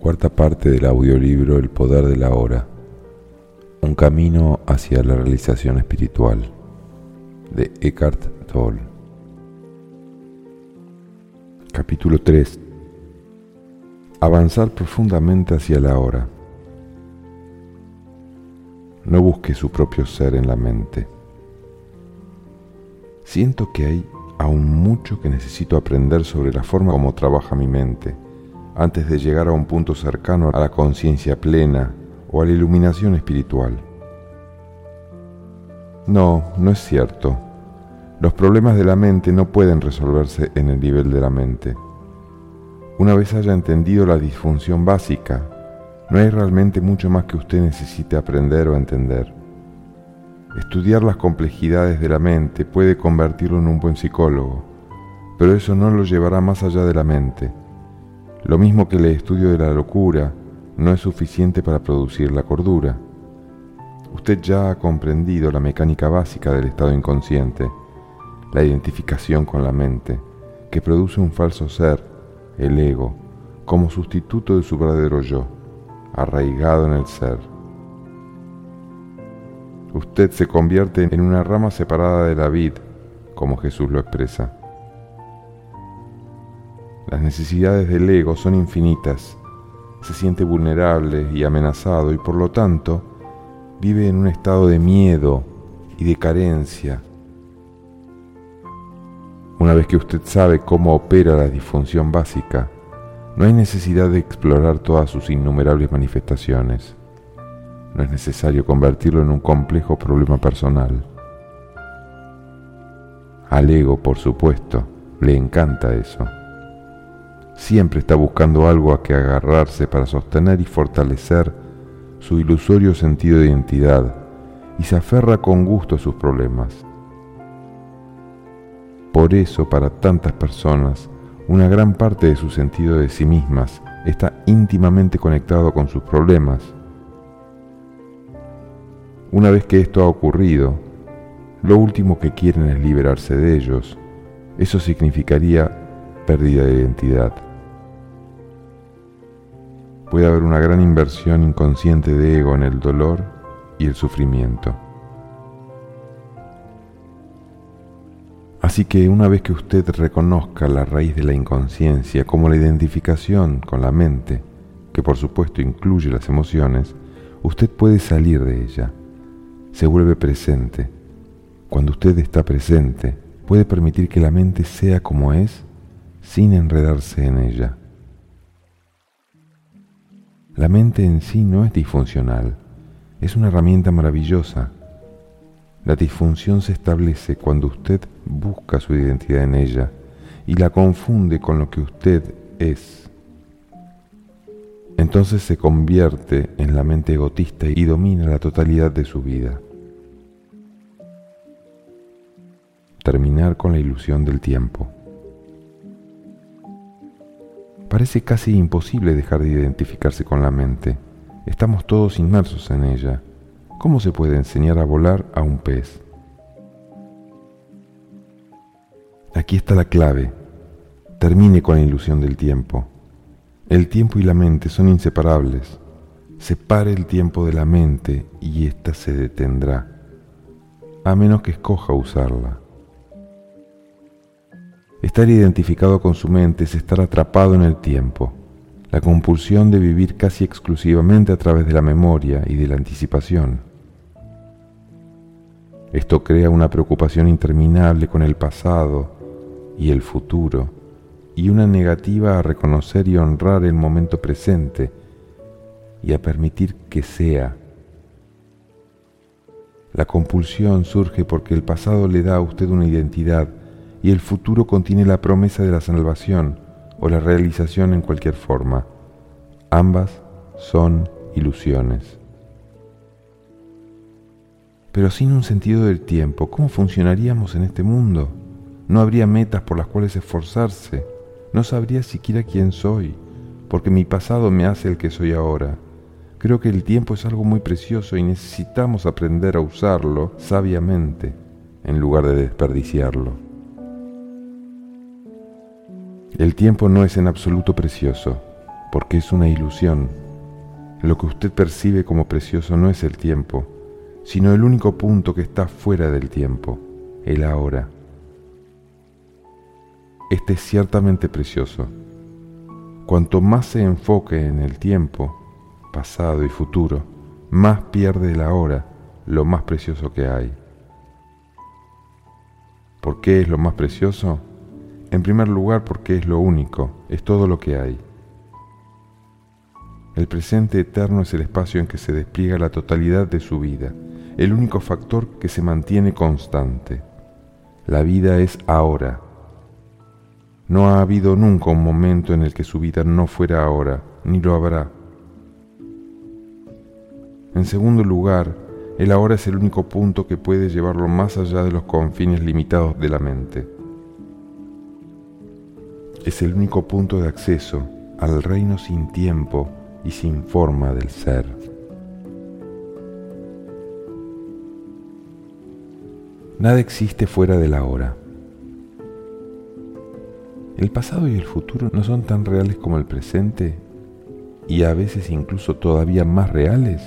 Cuarta parte del audiolibro El poder de la hora. Un camino hacia la realización espiritual de Eckhart Tolle. Capítulo 3. Avanzar profundamente hacia la hora. No busque su propio ser en la mente. Siento que hay aún mucho que necesito aprender sobre la forma como trabaja mi mente antes de llegar a un punto cercano a la conciencia plena o a la iluminación espiritual. No, no es cierto. Los problemas de la mente no pueden resolverse en el nivel de la mente. Una vez haya entendido la disfunción básica, no hay realmente mucho más que usted necesite aprender o entender. Estudiar las complejidades de la mente puede convertirlo en un buen psicólogo, pero eso no lo llevará más allá de la mente lo mismo que el estudio de la locura no es suficiente para producir la cordura. Usted ya ha comprendido la mecánica básica del estado inconsciente, la identificación con la mente, que produce un falso ser, el ego, como sustituto de su verdadero yo, arraigado en el ser. Usted se convierte en una rama separada de la vid, como Jesús lo expresa. Las necesidades del ego son infinitas. Se siente vulnerable y amenazado y por lo tanto vive en un estado de miedo y de carencia. Una vez que usted sabe cómo opera la disfunción básica, no hay necesidad de explorar todas sus innumerables manifestaciones. No es necesario convertirlo en un complejo problema personal. Al ego, por supuesto, le encanta eso siempre está buscando algo a que agarrarse para sostener y fortalecer su ilusorio sentido de identidad y se aferra con gusto a sus problemas. Por eso para tantas personas, una gran parte de su sentido de sí mismas está íntimamente conectado con sus problemas. Una vez que esto ha ocurrido, lo último que quieren es liberarse de ellos. Eso significaría pérdida de identidad puede haber una gran inversión inconsciente de ego en el dolor y el sufrimiento. Así que una vez que usted reconozca la raíz de la inconsciencia como la identificación con la mente, que por supuesto incluye las emociones, usted puede salir de ella. Se vuelve presente. Cuando usted está presente, puede permitir que la mente sea como es sin enredarse en ella. La mente en sí no es disfuncional, es una herramienta maravillosa. La disfunción se establece cuando usted busca su identidad en ella y la confunde con lo que usted es. Entonces se convierte en la mente egotista y domina la totalidad de su vida. Terminar con la ilusión del tiempo. Parece casi imposible dejar de identificarse con la mente. Estamos todos inmersos en ella. ¿Cómo se puede enseñar a volar a un pez? Aquí está la clave. Termine con la ilusión del tiempo. El tiempo y la mente son inseparables. Separe el tiempo de la mente y ésta se detendrá, a menos que escoja usarla. Estar identificado con su mente es estar atrapado en el tiempo, la compulsión de vivir casi exclusivamente a través de la memoria y de la anticipación. Esto crea una preocupación interminable con el pasado y el futuro y una negativa a reconocer y honrar el momento presente y a permitir que sea. La compulsión surge porque el pasado le da a usted una identidad y el futuro contiene la promesa de la salvación o la realización en cualquier forma. Ambas son ilusiones. Pero sin un sentido del tiempo, ¿cómo funcionaríamos en este mundo? No habría metas por las cuales esforzarse. No sabría siquiera quién soy, porque mi pasado me hace el que soy ahora. Creo que el tiempo es algo muy precioso y necesitamos aprender a usarlo sabiamente en lugar de desperdiciarlo. El tiempo no es en absoluto precioso, porque es una ilusión. Lo que usted percibe como precioso no es el tiempo, sino el único punto que está fuera del tiempo, el ahora. Este es ciertamente precioso. Cuanto más se enfoque en el tiempo, pasado y futuro, más pierde el ahora, lo más precioso que hay. ¿Por qué es lo más precioso? En primer lugar porque es lo único, es todo lo que hay. El presente eterno es el espacio en que se despliega la totalidad de su vida, el único factor que se mantiene constante. La vida es ahora. No ha habido nunca un momento en el que su vida no fuera ahora, ni lo habrá. En segundo lugar, el ahora es el único punto que puede llevarlo más allá de los confines limitados de la mente es el único punto de acceso al reino sin tiempo y sin forma del ser. Nada existe fuera del ahora. El pasado y el futuro no son tan reales como el presente y a veces incluso todavía más reales.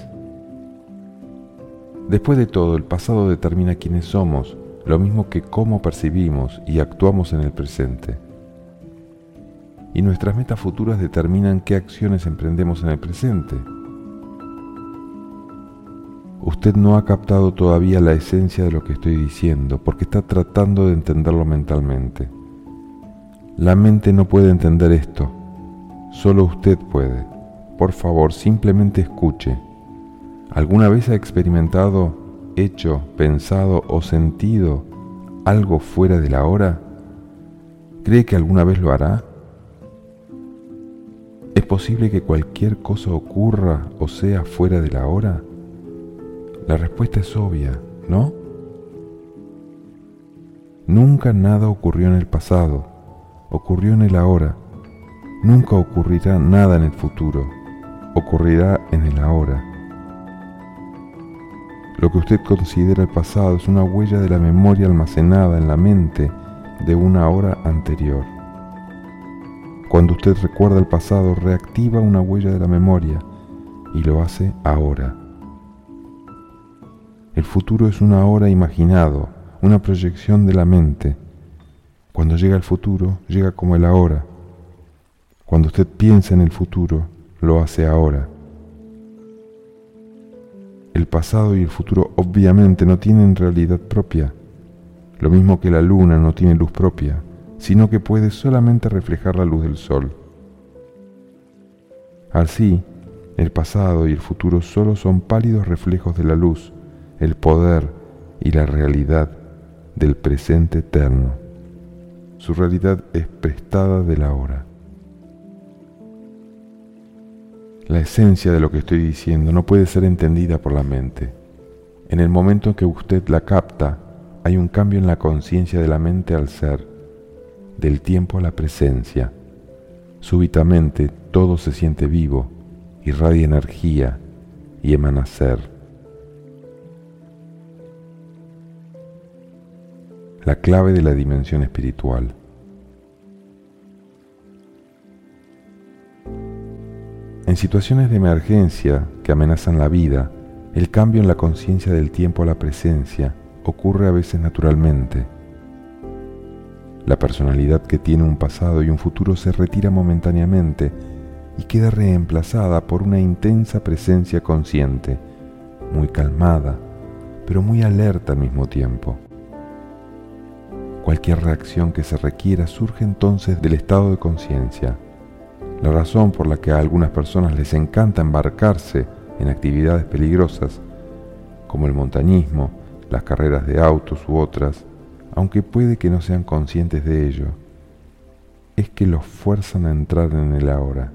Después de todo, el pasado determina quiénes somos, lo mismo que cómo percibimos y actuamos en el presente y nuestras metas futuras determinan qué acciones emprendemos en el presente. Usted no ha captado todavía la esencia de lo que estoy diciendo porque está tratando de entenderlo mentalmente. La mente no puede entender esto, solo usted puede. Por favor, simplemente escuche. ¿Alguna vez ha experimentado, hecho, pensado o sentido algo fuera de la hora? ¿Cree que alguna vez lo hará? ¿Es posible que cualquier cosa ocurra o sea fuera de la hora? La respuesta es obvia, ¿no? Nunca nada ocurrió en el pasado, ocurrió en el ahora. Nunca ocurrirá nada en el futuro, ocurrirá en el ahora. Lo que usted considera el pasado es una huella de la memoria almacenada en la mente de una hora anterior. Cuando usted recuerda el pasado, reactiva una huella de la memoria y lo hace ahora. El futuro es una hora imaginado, una proyección de la mente. Cuando llega el futuro, llega como el ahora. Cuando usted piensa en el futuro, lo hace ahora. El pasado y el futuro obviamente no tienen realidad propia, lo mismo que la luna no tiene luz propia sino que puede solamente reflejar la luz del sol. Así, el pasado y el futuro solo son pálidos reflejos de la luz, el poder y la realidad del presente eterno. Su realidad es prestada de la hora. La esencia de lo que estoy diciendo no puede ser entendida por la mente. En el momento en que usted la capta, hay un cambio en la conciencia de la mente al ser del tiempo a la presencia. Súbitamente todo se siente vivo, irradia energía y emana ser. La clave de la dimensión espiritual. En situaciones de emergencia que amenazan la vida, el cambio en la conciencia del tiempo a la presencia ocurre a veces naturalmente la personalidad que tiene un pasado y un futuro se retira momentáneamente y queda reemplazada por una intensa presencia consciente, muy calmada, pero muy alerta al mismo tiempo. Cualquier reacción que se requiera surge entonces del estado de conciencia. La razón por la que a algunas personas les encanta embarcarse en actividades peligrosas, como el montañismo, las carreras de autos u otras, aunque puede que no sean conscientes de ello, es que los fuerzan a entrar en el ahora,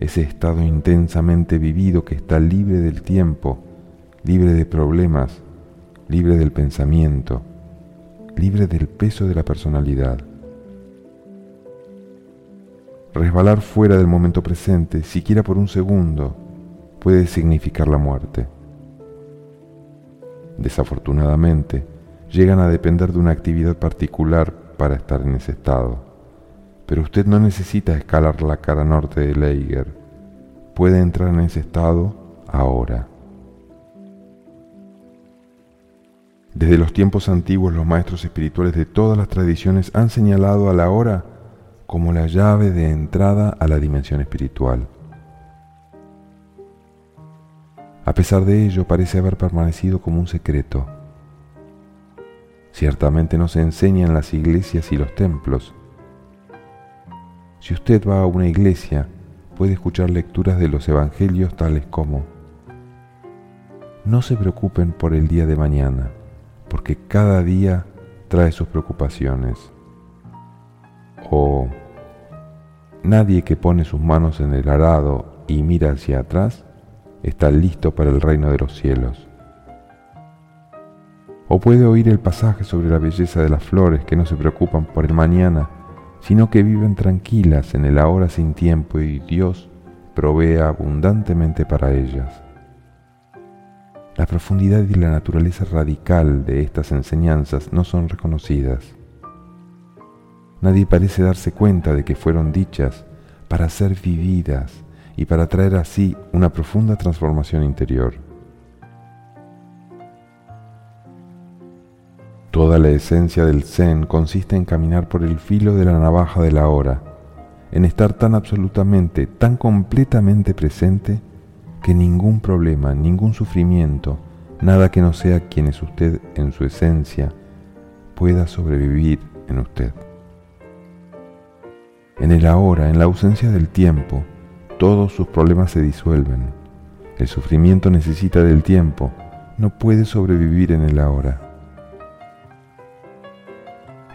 ese estado intensamente vivido que está libre del tiempo, libre de problemas, libre del pensamiento, libre del peso de la personalidad. Resbalar fuera del momento presente, siquiera por un segundo, puede significar la muerte. Desafortunadamente, llegan a depender de una actividad particular para estar en ese estado. Pero usted no necesita escalar la cara norte de Leiger. Puede entrar en ese estado ahora. Desde los tiempos antiguos los maestros espirituales de todas las tradiciones han señalado a la hora como la llave de entrada a la dimensión espiritual. A pesar de ello, parece haber permanecido como un secreto. Ciertamente no se enseña en las iglesias y los templos. Si usted va a una iglesia, puede escuchar lecturas de los evangelios tales como, no se preocupen por el día de mañana, porque cada día trae sus preocupaciones. O nadie que pone sus manos en el arado y mira hacia atrás está listo para el reino de los cielos. O puede oír el pasaje sobre la belleza de las flores que no se preocupan por el mañana, sino que viven tranquilas en el ahora sin tiempo y Dios provee abundantemente para ellas. La profundidad y la naturaleza radical de estas enseñanzas no son reconocidas. Nadie parece darse cuenta de que fueron dichas para ser vividas y para traer así una profunda transformación interior. Toda la esencia del Zen consiste en caminar por el filo de la navaja de la hora, en estar tan absolutamente, tan completamente presente que ningún problema, ningún sufrimiento, nada que no sea quien es usted en su esencia, pueda sobrevivir en usted. En el ahora, en la ausencia del tiempo, todos sus problemas se disuelven. El sufrimiento necesita del tiempo, no puede sobrevivir en el ahora.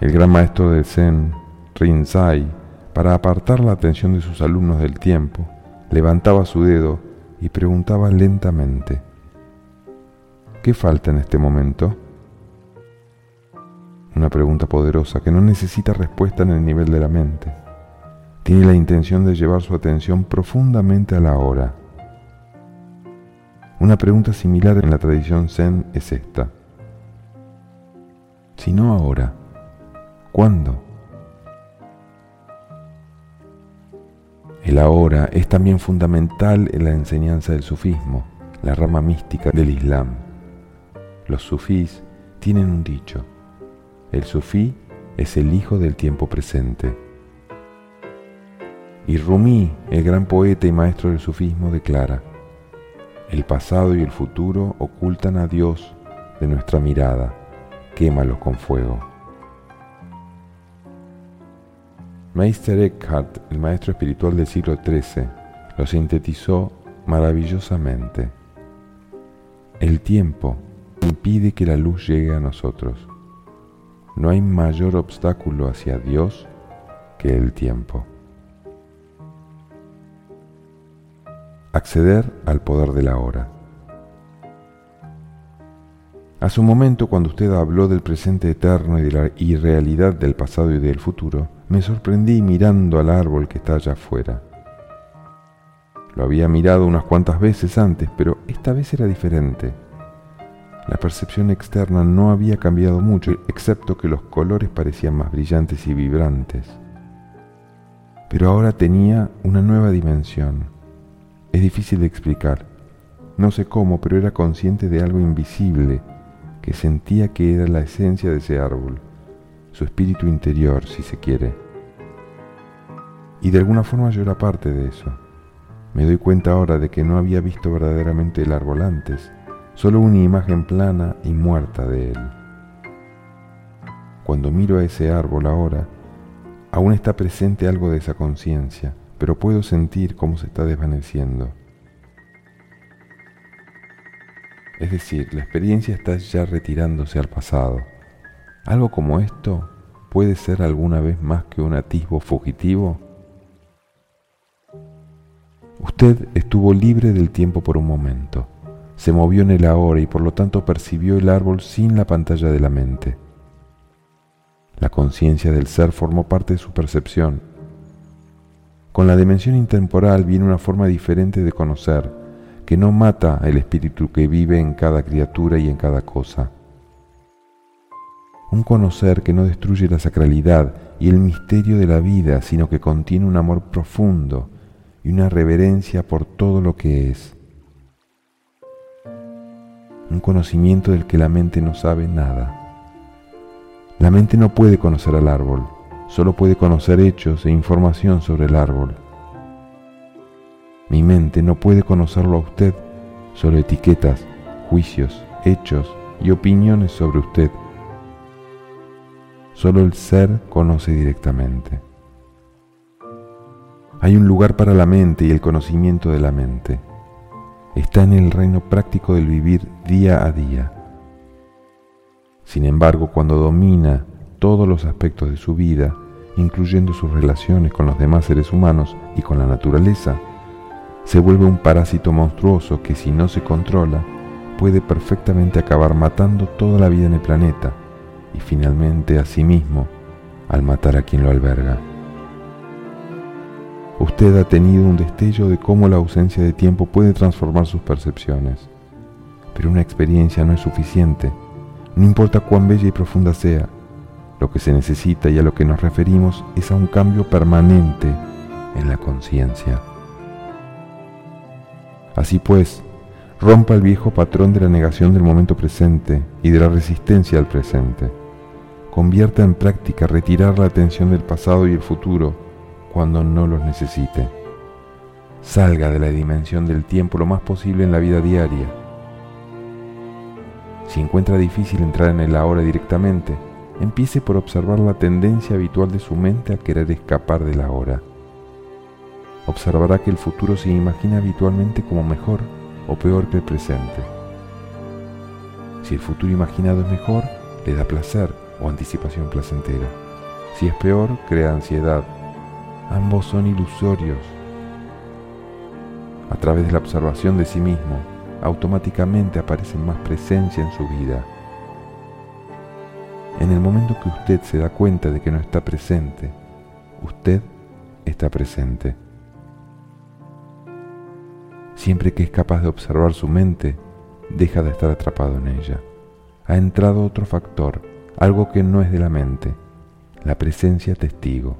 El gran maestro del Zen, Rinzai, para apartar la atención de sus alumnos del tiempo, levantaba su dedo y preguntaba lentamente, ¿qué falta en este momento? Una pregunta poderosa que no necesita respuesta en el nivel de la mente tiene la intención de llevar su atención profundamente a la hora. Una pregunta similar en la tradición zen es esta. Si no ahora, ¿cuándo? El ahora es también fundamental en la enseñanza del sufismo, la rama mística del Islam. Los sufís tienen un dicho. El sufí es el hijo del tiempo presente. Y Rumi, el gran poeta y maestro del sufismo, declara, el pasado y el futuro ocultan a Dios de nuestra mirada, quémalos con fuego. Meister Eckhart, el maestro espiritual del siglo XIII, lo sintetizó maravillosamente. El tiempo impide que la luz llegue a nosotros. No hay mayor obstáculo hacia Dios que el tiempo. acceder al poder de la hora. Hace un momento, cuando usted habló del presente eterno y de la irrealidad del pasado y del futuro, me sorprendí mirando al árbol que está allá afuera. Lo había mirado unas cuantas veces antes, pero esta vez era diferente. La percepción externa no había cambiado mucho, excepto que los colores parecían más brillantes y vibrantes. Pero ahora tenía una nueva dimensión es difícil de explicar. No sé cómo, pero era consciente de algo invisible que sentía que era la esencia de ese árbol, su espíritu interior, si se quiere. Y de alguna forma yo era parte de eso. Me doy cuenta ahora de que no había visto verdaderamente el árbol antes, solo una imagen plana y muerta de él. Cuando miro a ese árbol ahora, aún está presente algo de esa conciencia pero puedo sentir cómo se está desvaneciendo. Es decir, la experiencia está ya retirándose al pasado. Algo como esto puede ser alguna vez más que un atisbo fugitivo. Usted estuvo libre del tiempo por un momento, se movió en el ahora y por lo tanto percibió el árbol sin la pantalla de la mente. La conciencia del ser formó parte de su percepción con la dimensión intemporal viene una forma diferente de conocer, que no mata el espíritu que vive en cada criatura y en cada cosa. Un conocer que no destruye la sacralidad y el misterio de la vida, sino que contiene un amor profundo y una reverencia por todo lo que es. Un conocimiento del que la mente no sabe nada. La mente no puede conocer al árbol, solo puede conocer hechos e información sobre el árbol. Mi mente no puede conocerlo a usted, solo etiquetas, juicios, hechos y opiniones sobre usted Solo el ser conoce directamente. Hay un lugar para la mente y el conocimiento de la mente. Está en el reino práctico del vivir día a día. Sin embargo, cuando domina todos los aspectos de su vida, incluyendo sus relaciones con los demás seres humanos y con la naturaleza, se vuelve un parásito monstruoso que si no se controla, puede perfectamente acabar matando toda la vida en el planeta y finalmente a sí mismo al matar a quien lo alberga. Usted ha tenido un destello de cómo la ausencia de tiempo puede transformar sus percepciones, pero una experiencia no es suficiente, no importa cuán bella y profunda sea, lo que se necesita y a lo que nos referimos es a un cambio permanente en la conciencia. Así pues, rompa el viejo patrón de la negación del momento presente y de la resistencia al presente convierta en práctica retirar la atención del pasado y el futuro cuando no los necesite. Salga de la dimensión del tiempo lo más posible en la vida diaria. Si encuentra difícil entrar en el ahora directamente, empiece por observar la tendencia habitual de su mente a querer escapar del ahora. Observará que el futuro se imagina habitualmente como mejor o peor que el presente. Si el futuro imaginado es mejor, le da placer o anticipación placentera. Si es peor, crea ansiedad. Ambos son ilusorios. A través de la observación de sí mismo, automáticamente aparece más presencia en su vida. En el momento que usted se da cuenta de que no está presente, usted está presente. Siempre que es capaz de observar su mente, deja de estar atrapado en ella. Ha entrado otro factor algo que no es de la mente, la presencia testigo.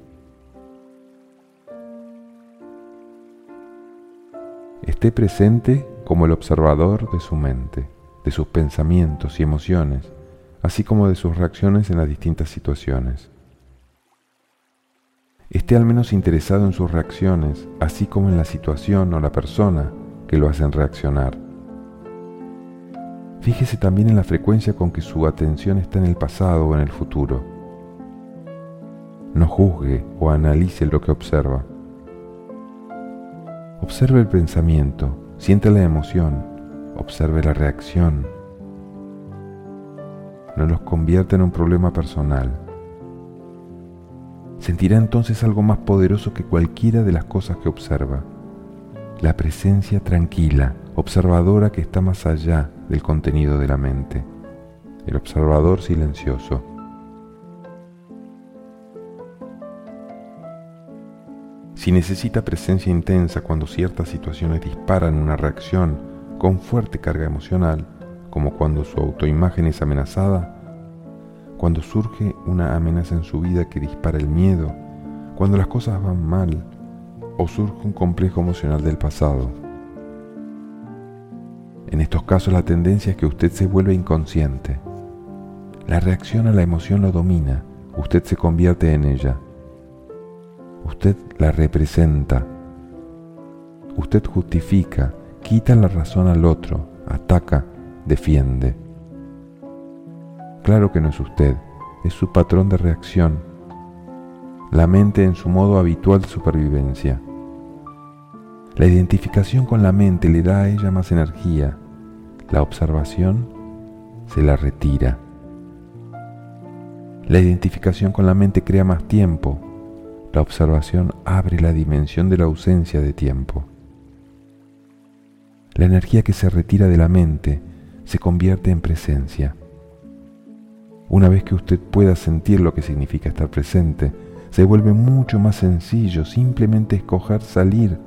Esté presente como el observador de su mente, de sus pensamientos y emociones, así como de sus reacciones en las distintas situaciones. Esté al menos interesado en sus reacciones, así como en la situación o la persona que lo hacen reaccionar. Fíjese también en la frecuencia con que su atención está en el pasado o en el futuro. No juzgue o analice lo que observa. Observe el pensamiento, siente la emoción, observe la reacción. No los convierta en un problema personal. Sentirá entonces algo más poderoso que cualquiera de las cosas que observa. La presencia tranquila, observadora que está más allá del contenido de la mente, el observador silencioso. Si necesita presencia intensa cuando ciertas situaciones disparan una reacción con fuerte carga emocional, como cuando su autoimagen es amenazada, cuando surge una amenaza en su vida que dispara el miedo, cuando las cosas van mal o surge un complejo emocional del pasado. En estos casos la tendencia es que usted se vuelve inconsciente. La reacción a la emoción lo domina, usted se convierte en ella. Usted la representa. Usted justifica, quita la razón al otro, ataca, defiende. Claro que no es usted, es su patrón de reacción, la mente en su modo habitual de supervivencia. La identificación con la mente le da a ella más energía. La observación se la retira. La identificación con la mente crea más tiempo. La observación abre la dimensión de la ausencia de tiempo. La energía que se retira de la mente se convierte en presencia. Una vez que usted pueda sentir lo que significa estar presente, se vuelve mucho más sencillo simplemente escoger salir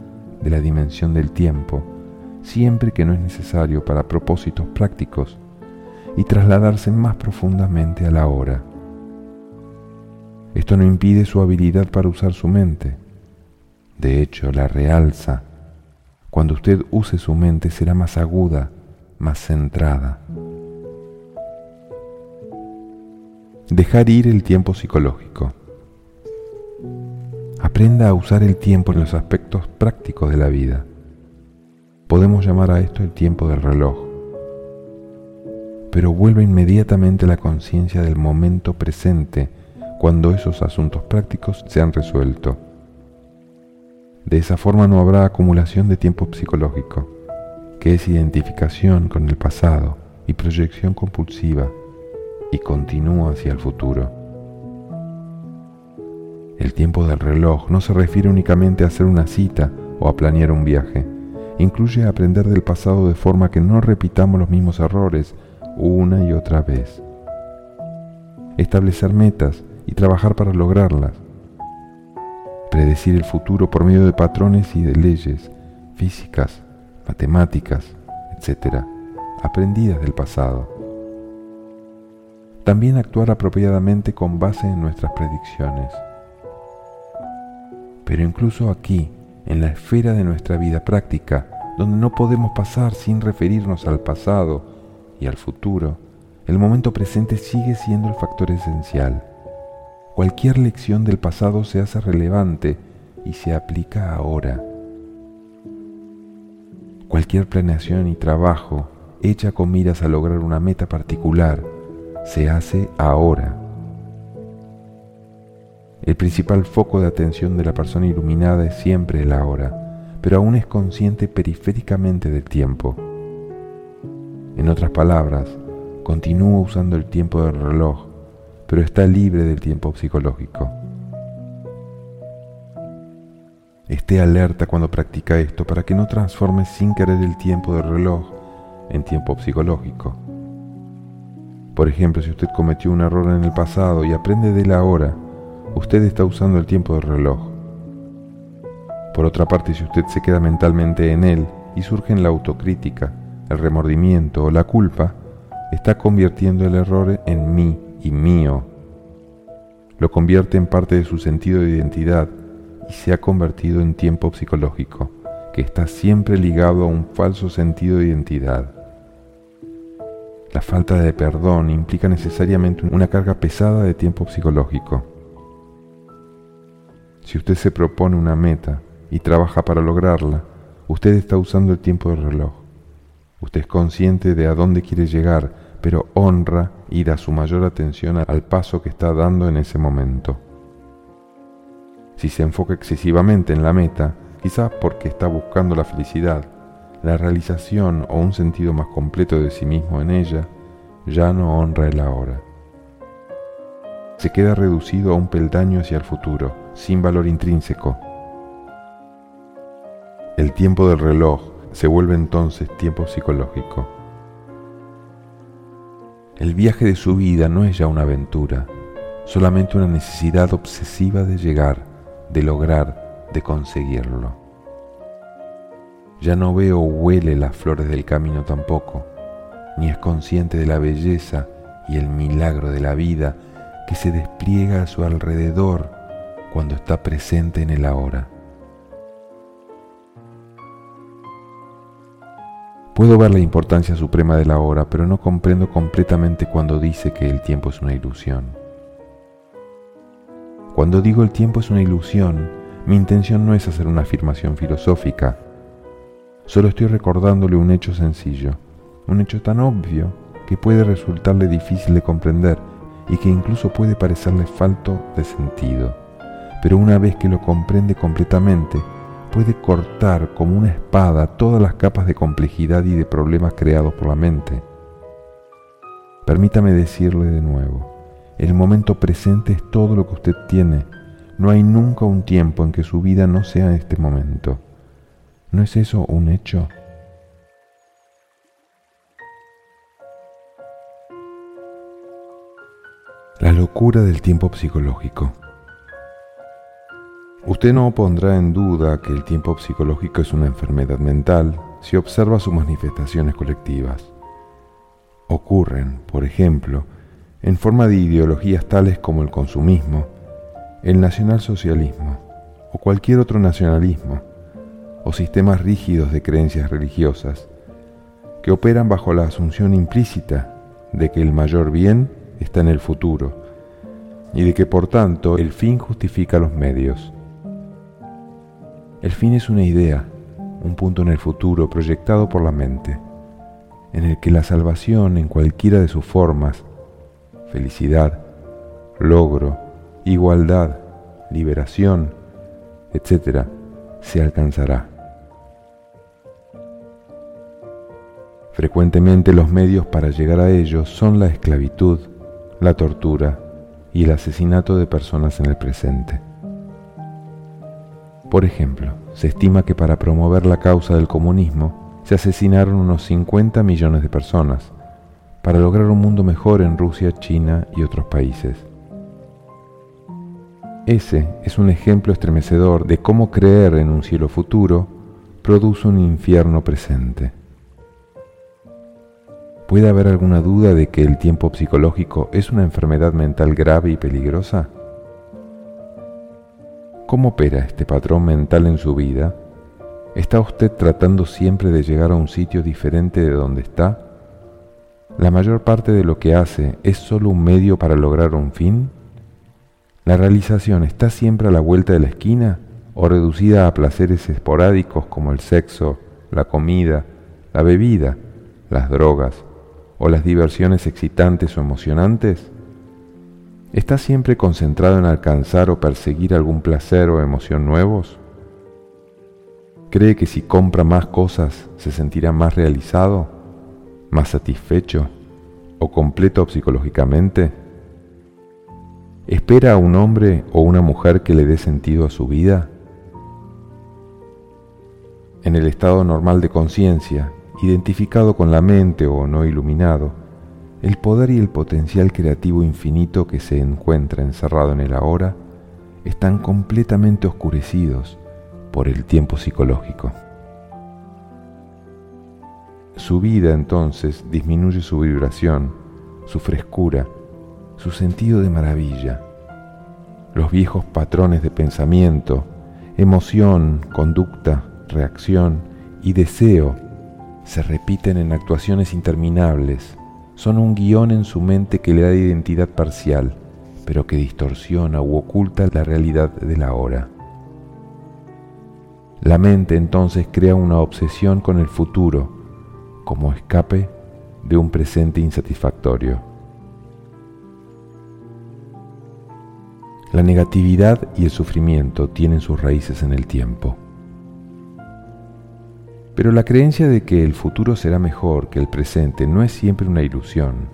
de la dimensión del tiempo, siempre que no es necesario para propósitos prácticos, y trasladarse más profundamente a la hora. Esto no impide su habilidad para usar su mente. De hecho, la realza. Cuando usted use su mente será más aguda, más centrada. Dejar ir el tiempo psicológico. Aprenda a usar el tiempo en los aspectos prácticos de la vida. Podemos llamar a esto el tiempo del reloj. Pero vuelva inmediatamente la conciencia del momento presente cuando esos asuntos prácticos se han resuelto. De esa forma no habrá acumulación de tiempo psicológico, que es identificación con el pasado y proyección compulsiva y continúa hacia el futuro. El tiempo del reloj no se refiere únicamente a hacer una cita o a planear un viaje. Incluye aprender del pasado de forma que no repitamos los mismos errores una y otra vez. Establecer metas y trabajar para lograrlas. Predecir el futuro por medio de patrones y de leyes físicas, matemáticas, etc., aprendidas del pasado. También actuar apropiadamente con base en nuestras predicciones. Pero incluso aquí, en la esfera de nuestra vida práctica, donde no podemos pasar sin referirnos al pasado y al futuro, el momento presente sigue siendo el factor esencial cualquier lección del pasado se hace relevante y se aplica ahora. Cualquier planeación y trabajo hecha con miras a lograr una meta particular se hace ahora. El principal foco de atención de la persona iluminada es siempre el ahora, pero aún es consciente periféricamente del tiempo. En otras palabras, continúa usando el tiempo del reloj pero está libre del tiempo psicológico. Esté alerta cuando practica esto para que no transforme sin querer el tiempo del reloj en tiempo psicológico. Por ejemplo, si usted cometió un error en el pasado y aprende de la hora, usted está usando el tiempo del reloj. Por otra parte, si usted se queda mentalmente en él y surge en la autocrítica, el remordimiento o la culpa, está convirtiendo el error en mí y mío. Lo convierte en parte de su sentido de identidad y se ha convertido en tiempo psicológico, que está siempre ligado a un falso sentido de identidad. La falta de perdón implica necesariamente una carga pesada de tiempo psicológico. Si usted se propone una meta y trabaja para lograrla, usted está usando el tiempo del reloj. Usted es consciente de a dónde quiere llegar, pero honra y da su mayor atención al paso que está dando en ese momento. Si se enfoca excesivamente en la meta, quizás porque está buscando la felicidad, la realización o un sentido más completo de sí mismo en ella, ya no honra el ahora. Se queda reducido a un peldaño hacia el futuro, sin valor intrínseco. El tiempo del reloj se vuelve entonces tiempo psicológico. El viaje de su vida no es ya una aventura, solamente una necesidad obsesiva de llegar, de lograr, de conseguirlo. Ya no ve o huele las flores del camino tampoco, ni es consciente de la belleza y el milagro de la vida que se despliega a su alrededor cuando está presente en el ahora. Puedo ver la importancia suprema de la hora, pero no comprendo completamente cuando dice que el tiempo es una ilusión. Cuando digo el tiempo es una ilusión, mi intención no es hacer una afirmación filosófica, solo estoy recordándole un hecho sencillo, un hecho tan obvio que puede resultarle difícil de comprender y que incluso puede parecerle falto de sentido. Pero una vez que lo comprende completamente, puede cortar como una espada todas las capas de complejidad y de problemas creados por la mente. Permítame decirle de nuevo, el momento presente es todo lo que usted tiene. No hay nunca un tiempo en que su vida no sea este momento. ¿No es eso un hecho? La locura del tiempo psicológico. Usted no pondrá en duda que el tiempo psicológico es una enfermedad mental si observa sus manifestaciones colectivas. Ocurren, por ejemplo, en forma de ideologías tales como el consumismo, El nacionalsocialismo o cualquier otro nacionalismo o sistemas rígidos de creencias religiosas que operan bajo la asunción implícita de que el mayor bien está en el futuro y de que por tanto el fin justifica los medios. El fin es una idea, un punto en el futuro proyectado por la mente, en el que la salvación en cualquiera de sus formas, felicidad, logro, igualdad, liberación, etc., se alcanzará. Frecuentemente los medios para llegar a ellos son la esclavitud, la tortura y el asesinato de personas en el presente. Por ejemplo, se estima que para promover la causa del comunismo se asesinaron unos 50 millones de personas para lograr un mundo mejor en Rusia, China y otros países. Ese es un ejemplo estremecedor de cómo creer en un cielo futuro produce un infierno presente. ¿Puede haber alguna duda de que el tiempo psicológico es una enfermedad mental grave y peligrosa? ¿Cómo opera este patrón mental en su vida? ¿Está usted tratando siempre de llegar a un sitio diferente de donde está? ¿La mayor parte de lo que hace es solo un medio para lograr un fin? ¿La realización está siempre a la vuelta de la esquina o reducida a placeres esporádicos como el sexo, la comida, la bebida, las drogas o las diversiones excitantes o emocionantes? ¿Está siempre concentrado en alcanzar o perseguir algún placer o emoción nuevos? ¿Cree que si compra más cosas se sentirá más realizado, más satisfecho o completo psicológicamente? ¿Espera a un hombre o una mujer que le dé sentido a su vida? En el estado normal de conciencia, identificado con la mente o no iluminado, el poder y el potencial creativo infinito que se encuentra encerrado en el ahora están completamente oscurecidos por el tiempo psicológico. Su vida entonces disminuye su vibración, su frescura, su sentido de maravilla. Los viejos patrones de pensamiento, emoción, conducta, reacción y deseo se repiten en actuaciones interminables son un guion en su mente que le da identidad parcial, pero que distorsiona u oculta la realidad de la hora. La mente entonces crea una obsesión con el futuro como escape de un presente insatisfactorio. La negatividad y el sufrimiento tienen sus raíces en el tiempo. Pero la creencia de que el futuro será mejor que el presente no es siempre una ilusión.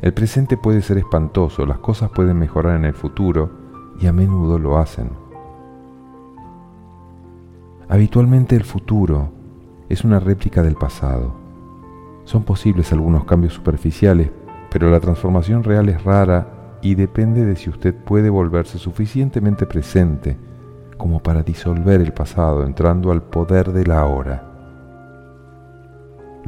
El presente puede ser espantoso, las cosas pueden mejorar en el futuro y a menudo lo hacen. Habitualmente el futuro es una réplica del pasado. Son posibles algunos cambios superficiales, pero la transformación real es rara y depende de si usted puede volverse suficientemente presente como para disolver el pasado entrando al poder de la hora.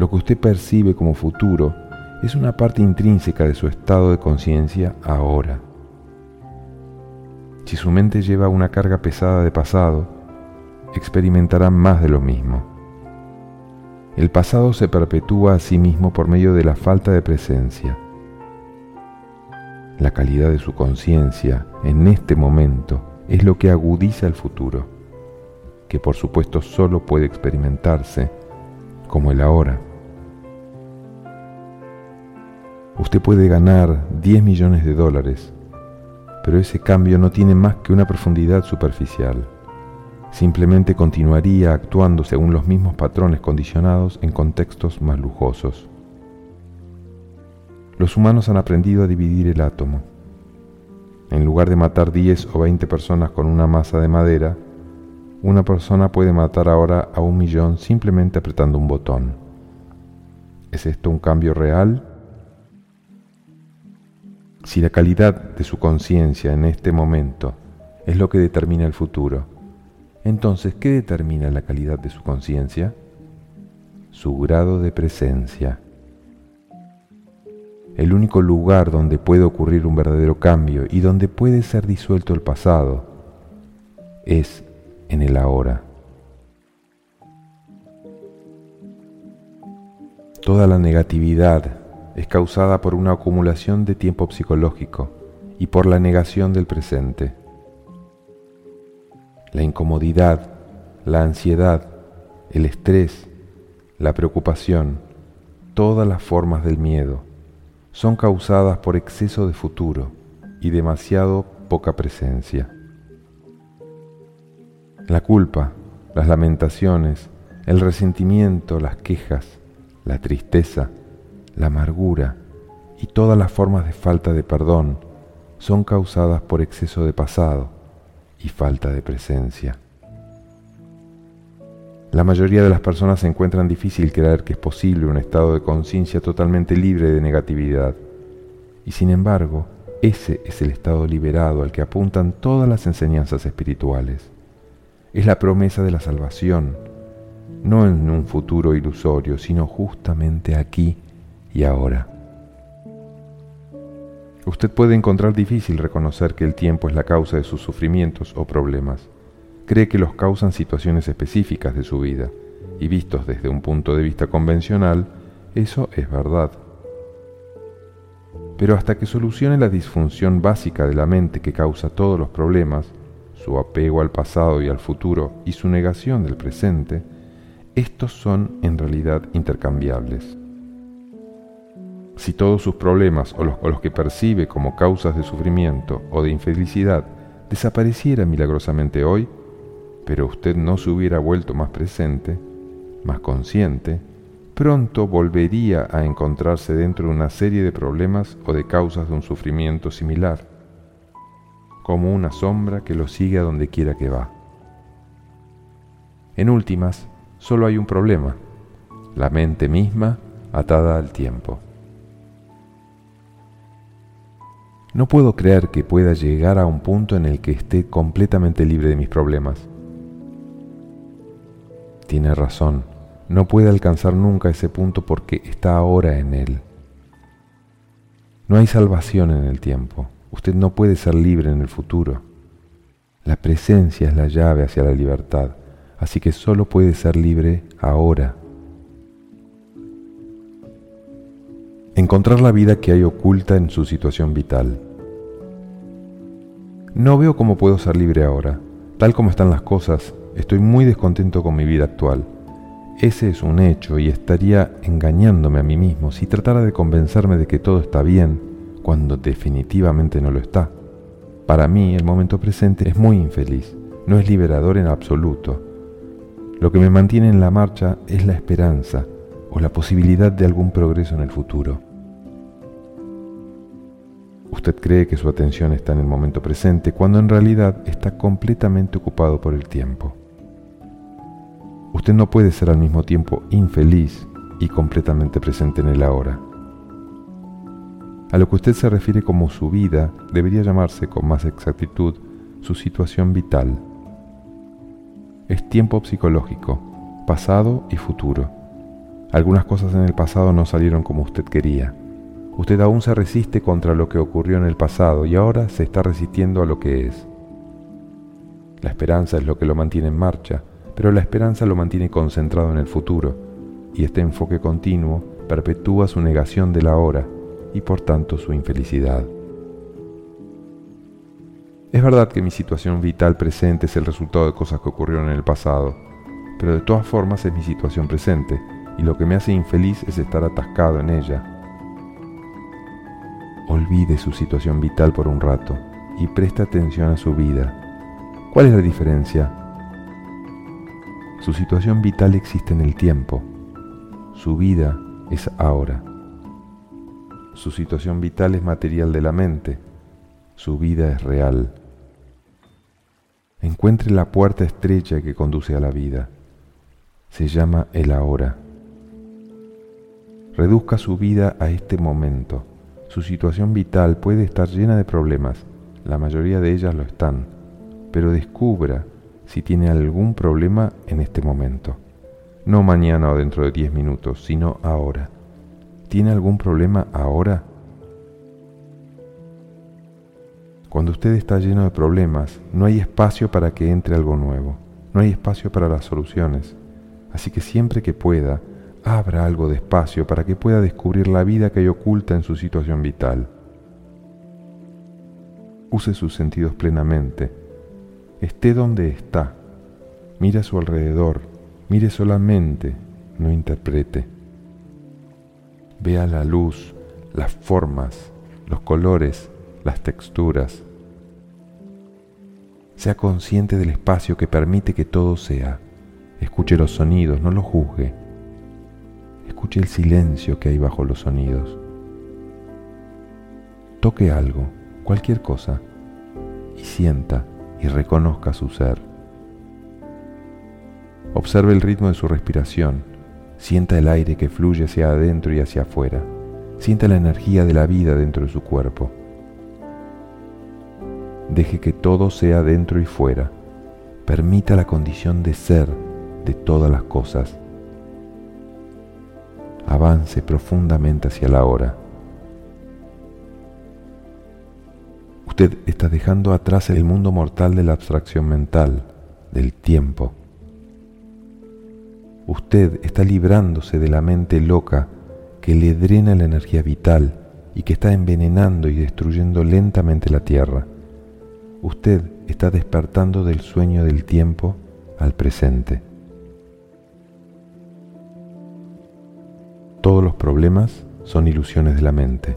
Lo que usted percibe como futuro es una parte intrínseca de su estado de conciencia ahora. Si su mente lleva una carga pesada de pasado, experimentará más de lo mismo. El pasado se perpetúa a sí mismo por medio de la falta de presencia. La calidad de su conciencia en este momento es lo que agudiza el futuro, que por supuesto solo puede experimentarse como el ahora. Usted puede ganar 10 millones de dólares, pero ese cambio no tiene más que una profundidad superficial. Simplemente continuaría actuando según los mismos patrones condicionados en contextos más lujosos. Los humanos han aprendido a dividir el átomo. En lugar de matar 10 o 20 personas con una masa de madera, una persona puede matar ahora a un millón simplemente apretando un botón. ¿Es esto un cambio real? Si la calidad de su conciencia en este momento es lo que determina el futuro, entonces, ¿qué determina la calidad de su conciencia? Su grado de presencia. el único lugar donde puede ocurrir un verdadero cambio y donde puede ser disuelto el pasado, es en el ahora. Toda la negatividad es causada por una acumulación de tiempo psicológico y por la negación del presente. La incomodidad, la ansiedad, el estrés, la preocupación, todas las formas del miedo, son causadas por exceso de futuro y demasiado poca presencia. La culpa, las lamentaciones, el resentimiento, las quejas, la tristeza, la amargura y todas las formas de falta de perdón son causadas por exceso de pasado y falta de presencia. La mayoría de las personas encuentran difícil creer que es posible un estado de conciencia totalmente libre de negatividad. Y sin embargo, ese es el estado liberado al que apuntan todas las enseñanzas espirituales. Es la promesa de la salvación, no en un futuro ilusorio, sino justamente aquí y ahora. Usted puede encontrar difícil reconocer que el tiempo es la causa de sus sufrimientos o problemas cree que los causan situaciones específicas de su vida, y vistos desde un punto de vista convencional, eso es verdad. Pero hasta que solucione la disfunción básica de la mente que causa todos los problemas, su apego al pasado y al futuro y su negación del presente, estos son en realidad intercambiables. Si todos sus problemas o los, que percibe como causas de sufrimiento o de infelicidad desaparecieran milagrosamente hoy, pero usted no se hubiera vuelto más presente, más consciente, pronto volvería a encontrarse dentro de una serie de problemas o de causas de un sufrimiento similar, como una sombra que lo sigue a donde quiera que va. En últimas, solo hay un problema, la mente misma atada al tiempo. No puedo creer que pueda llegar a un punto en el que esté completamente libre de mis problemas tiene razón, no puede alcanzar nunca ese punto porque está ahora en él. No hay salvación en el tiempo, usted no puede ser libre en el futuro. La presencia es la llave hacia la libertad, así que solo puede ser libre ahora. Encontrar la vida que hay oculta en su situación vital. No veo cómo puedo ser libre ahora. Tal como están las cosas, Estoy muy descontento con mi vida actual. Ese es un hecho y estaría engañándome a mí mismo si tratara de convencerme de que todo está bien cuando definitivamente no lo está. Para mí el momento presente es muy infeliz, no es liberador en absoluto. Lo que me mantiene en la marcha es la esperanza o la posibilidad de algún progreso en el futuro. Usted cree que su atención está en el momento presente cuando en realidad está completamente ocupado por el tiempo. Usted no puede ser al mismo tiempo infeliz y completamente presente en el ahora. A lo que usted se refiere como su vida debería llamarse con más exactitud su situación vital. Es tiempo psicológico, pasado y futuro. Algunas cosas en el pasado no salieron como usted quería. Usted aún se resiste contra lo que ocurrió en el pasado y ahora se está resistiendo a lo que es. La esperanza es lo que lo mantiene en marcha pero la esperanza lo mantiene concentrado en el futuro, y este enfoque continuo perpetúa su negación de la hora y por tanto su infelicidad. Es verdad que mi situación vital presente es el resultado de cosas que ocurrieron en el pasado, pero de todas formas es mi situación presente, y lo que me hace infeliz es estar atascado en ella. Olvide su situación vital por un rato y preste atención a su vida. ¿Cuál es la diferencia su situación vital existe en el tiempo. Su vida es ahora. Su situación vital es material de la mente. Su vida es real. Encuentre la puerta estrecha que conduce a la vida. Se llama el ahora. Reduzca su vida a este momento. Su situación vital puede estar llena de problemas, la mayoría de ellas lo están, pero descubra si tiene algún problema en este momento. No mañana o dentro de 10 minutos, sino ahora. ¿Tiene algún problema ahora? Cuando usted está lleno de problemas, no hay espacio para que entre algo nuevo, no hay espacio para las soluciones. Así que siempre que pueda, abra algo de espacio para que pueda descubrir la vida que hay oculta en su situación vital. Use sus sentidos plenamente. Esté donde está. Mire a su alrededor. Mire solamente, no interprete. Vea la luz, las formas, los colores, las texturas. Sea consciente del espacio que permite que todo sea. Escuche los sonidos, no los juzgue. Escuche el silencio que hay bajo los sonidos. Toque algo, cualquier cosa, y sienta y reconozca su ser. Observe el ritmo de su respiración, sienta el aire que fluye hacia adentro y hacia afuera, sienta la energía de la vida dentro de su cuerpo. Deje que todo sea dentro y fuera, permita la condición de ser de todas las cosas. Avance profundamente hacia la hora. Usted está dejando atrás el mundo mortal de la abstracción mental, del tiempo. Usted está librándose de la mente loca que le drena la energía vital y que está envenenando y destruyendo lentamente la tierra. Usted está despertando del sueño del tiempo al presente. Todos los problemas son ilusiones de la mente.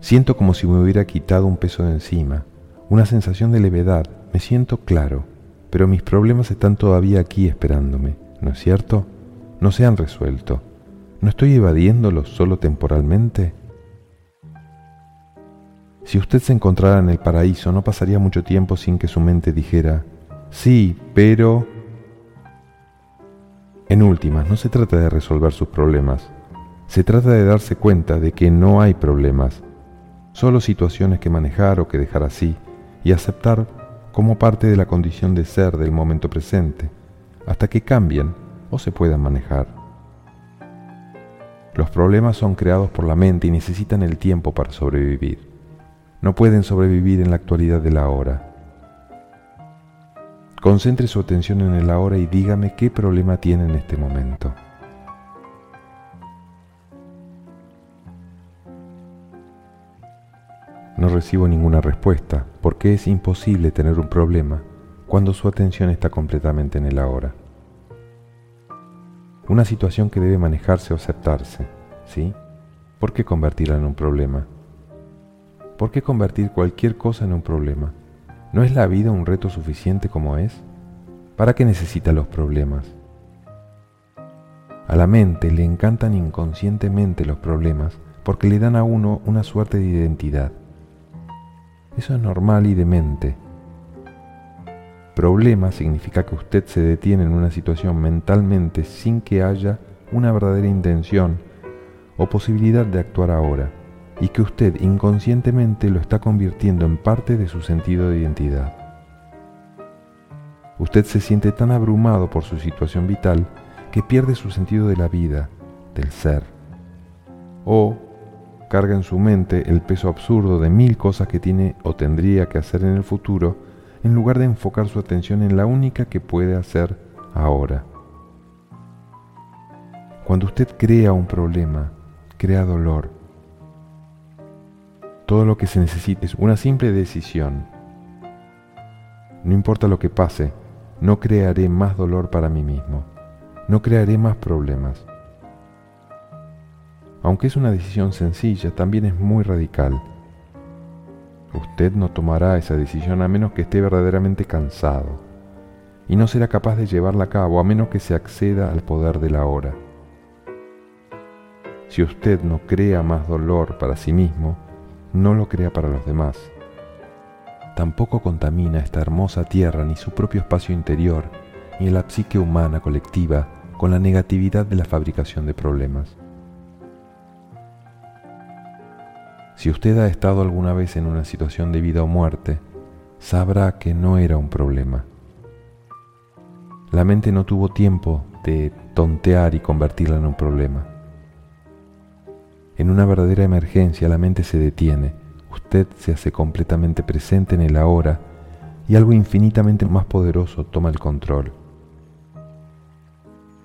Siento como si me hubiera quitado un peso de encima, una sensación de levedad, me siento claro, pero mis problemas están todavía aquí esperándome, ¿no es cierto? No se han resuelto. ¿No estoy evadiéndolos solo temporalmente? Si usted se encontrara en el paraíso, no pasaría mucho tiempo sin que su mente dijera, sí, pero... En últimas, no se trata de resolver sus problemas, se trata de darse cuenta de que no hay problemas, solo situaciones que manejar o que dejar así y aceptar como parte de la condición de ser del momento presente, hasta que cambien o se puedan manejar. Los problemas son creados por la mente y necesitan el tiempo para sobrevivir. No pueden sobrevivir en la actualidad de la hora. Concentre su atención en el ahora y dígame qué problema tiene en este momento. No recibo ninguna respuesta porque es imposible tener un problema cuando su atención está completamente en el ahora. Una situación que debe manejarse o aceptarse, ¿sí? ¿Por qué convertirla en un problema? ¿Por qué convertir cualquier cosa en un problema? ¿No es la vida un reto suficiente como es? ¿Para qué necesita los problemas? A la mente le encantan inconscientemente los problemas porque le dan a uno una suerte de identidad. Eso es normal y demente. Problema significa que usted se detiene en una situación mentalmente sin que haya una verdadera intención o posibilidad de actuar ahora y que usted inconscientemente lo está convirtiendo en parte de su sentido de identidad. Usted se siente tan abrumado por su situación vital que pierde su sentido de la vida, del ser. O carga en su mente el peso absurdo de mil cosas que tiene o tendría que hacer en el futuro, en lugar de enfocar su atención en la única que puede hacer ahora. Cuando usted crea un problema, crea dolor. Todo lo que se necesita es una simple decisión. No importa lo que pase, no crearé más dolor para mí mismo. No crearé más problemas. Aunque es una decisión sencilla, también es muy radical. Usted no tomará esa decisión a menos que esté verdaderamente cansado, y no será capaz de llevarla a cabo a menos que se acceda al poder de la hora. Si usted no crea más dolor para sí mismo, no lo crea para los demás. Tampoco contamina esta hermosa tierra ni su propio espacio interior, ni la psique humana colectiva con la negatividad de la fabricación de problemas. Si usted ha estado alguna vez en una situación de vida o muerte, sabrá que no era un problema. La mente no tuvo tiempo de tontear y convertirla en un problema. En una verdadera emergencia la mente se detiene, usted se hace completamente presente en el ahora y algo infinitamente más poderoso toma el control.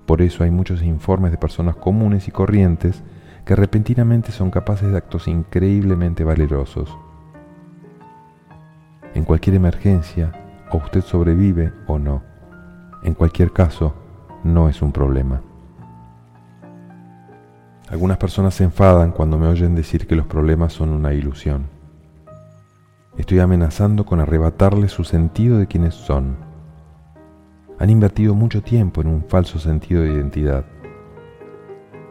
Por eso hay muchos informes de personas comunes y corrientes que repentinamente son capaces de actos increíblemente valerosos. En cualquier emergencia, o usted sobrevive o no. En cualquier caso, no es un problema. Algunas personas se enfadan cuando me oyen decir que los problemas son una ilusión. Estoy amenazando con arrebatarles su sentido de quienes son. Han invertido mucho tiempo en un falso sentido de identidad.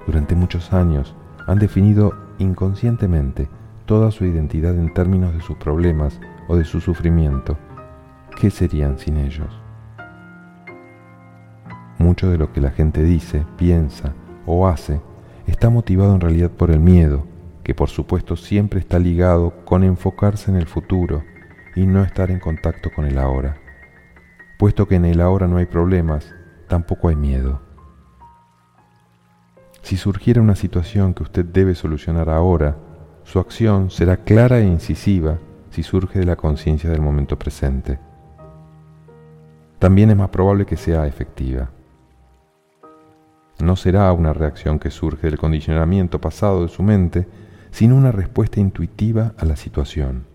Durante muchos años han definido inconscientemente toda su identidad en términos de sus problemas o de su sufrimiento. ¿Qué serían sin ellos? Mucho de lo que la gente dice, piensa o hace está motivado en realidad por el miedo, que por supuesto siempre está ligado con enfocarse en el futuro y no estar en contacto con el ahora. Puesto que en el ahora no hay problemas, tampoco hay miedo. Si surgiera una situación que usted debe solucionar ahora, su acción será clara e incisiva si surge de la conciencia del momento presente. También es más probable que sea efectiva no será una reacción que surge del condicionamiento pasado de su mente, sino una respuesta intuitiva a la situación.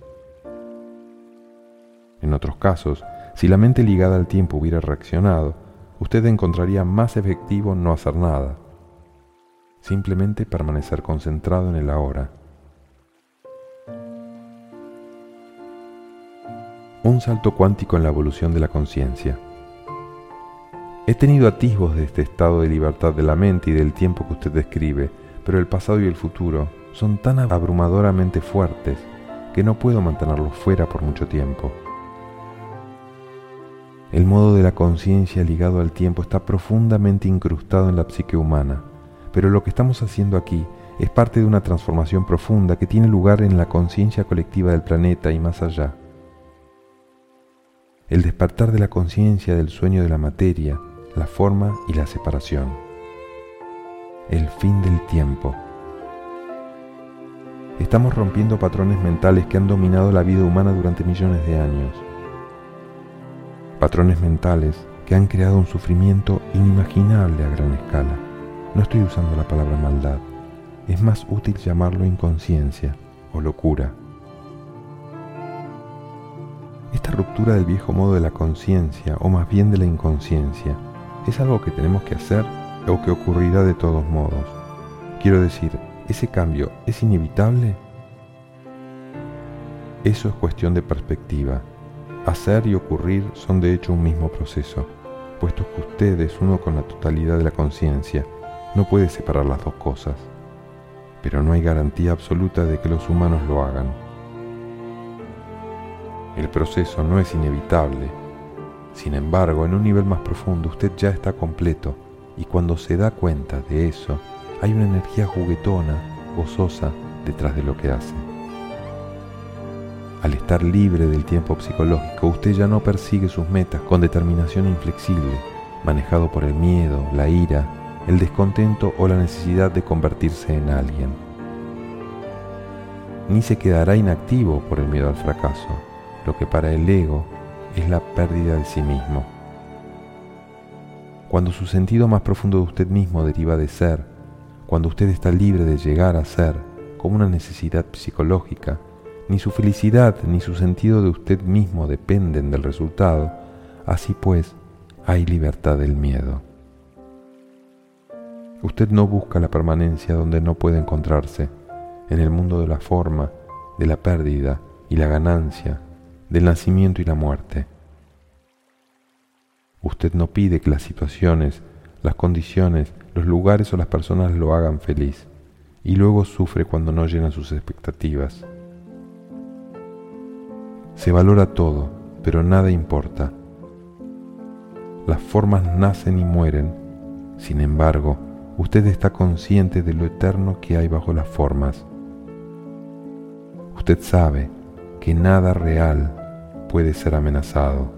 En otros casos, si la mente ligada al tiempo hubiera reaccionado, usted encontraría más efectivo no hacer nada, simplemente permanecer concentrado en el ahora. Un salto cuántico en la evolución de la conciencia. He tenido atisbos de este estado de libertad de la mente y del tiempo que usted describe, pero el pasado y el futuro son tan abrumadoramente fuertes que no puedo mantenerlos fuera por mucho tiempo. El modo de la conciencia ligado al tiempo está profundamente incrustado en la psique humana, pero lo que estamos haciendo aquí es parte de una transformación profunda que tiene lugar en la conciencia colectiva del planeta y más allá. El despertar de la conciencia del sueño de la materia la forma y la separación. El fin del tiempo. Estamos rompiendo patrones mentales que han dominado la vida humana durante millones de años. Patrones mentales que han creado un sufrimiento inimaginable a gran escala. No estoy usando la palabra maldad. Es más útil llamarlo inconsciencia o locura. Esta ruptura del viejo modo de la conciencia, o más bien de la inconsciencia, es algo que tenemos que hacer o que ocurrirá de todos modos. Quiero decir, ¿ese cambio es inevitable? Eso es cuestión de perspectiva. Hacer y ocurrir son de hecho un mismo proceso, puesto que usted es uno con la totalidad de la conciencia, no puede separar las dos cosas. Pero no hay garantía absoluta de que los humanos lo hagan. El proceso no es inevitable, sin embargo, en un nivel más profundo usted ya está completo y cuando se da cuenta de eso, hay una energía juguetona, gozosa detrás de lo que hace. Al estar libre del tiempo psicológico, usted ya no persigue sus metas con determinación inflexible, manejado por el miedo, la ira, el descontento o la necesidad de convertirse en alguien. Ni se quedará inactivo por el miedo al fracaso, lo que para el ego es la pérdida de sí mismo. Cuando su sentido más profundo de usted mismo deriva de ser, cuando usted está libre de llegar a ser como una necesidad psicológica, ni su felicidad ni su sentido de usted mismo dependen del resultado, así pues hay libertad del miedo. Usted no busca la permanencia donde no puede encontrarse, en el mundo de la forma, de la pérdida y la ganancia, del nacimiento y la muerte. Usted no pide que las situaciones, las condiciones, los lugares o las personas lo hagan feliz y luego sufre cuando no llenan sus expectativas. Se valora todo, pero nada importa. Las formas nacen y mueren, sin embargo, usted está consciente de lo eterno que hay bajo las formas. Usted sabe que nada real puede ser amenazado.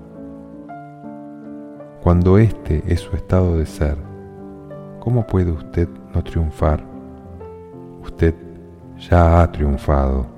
Cuando este es su estado de ser, ¿cómo puede usted no triunfar? Usted ya ha triunfado.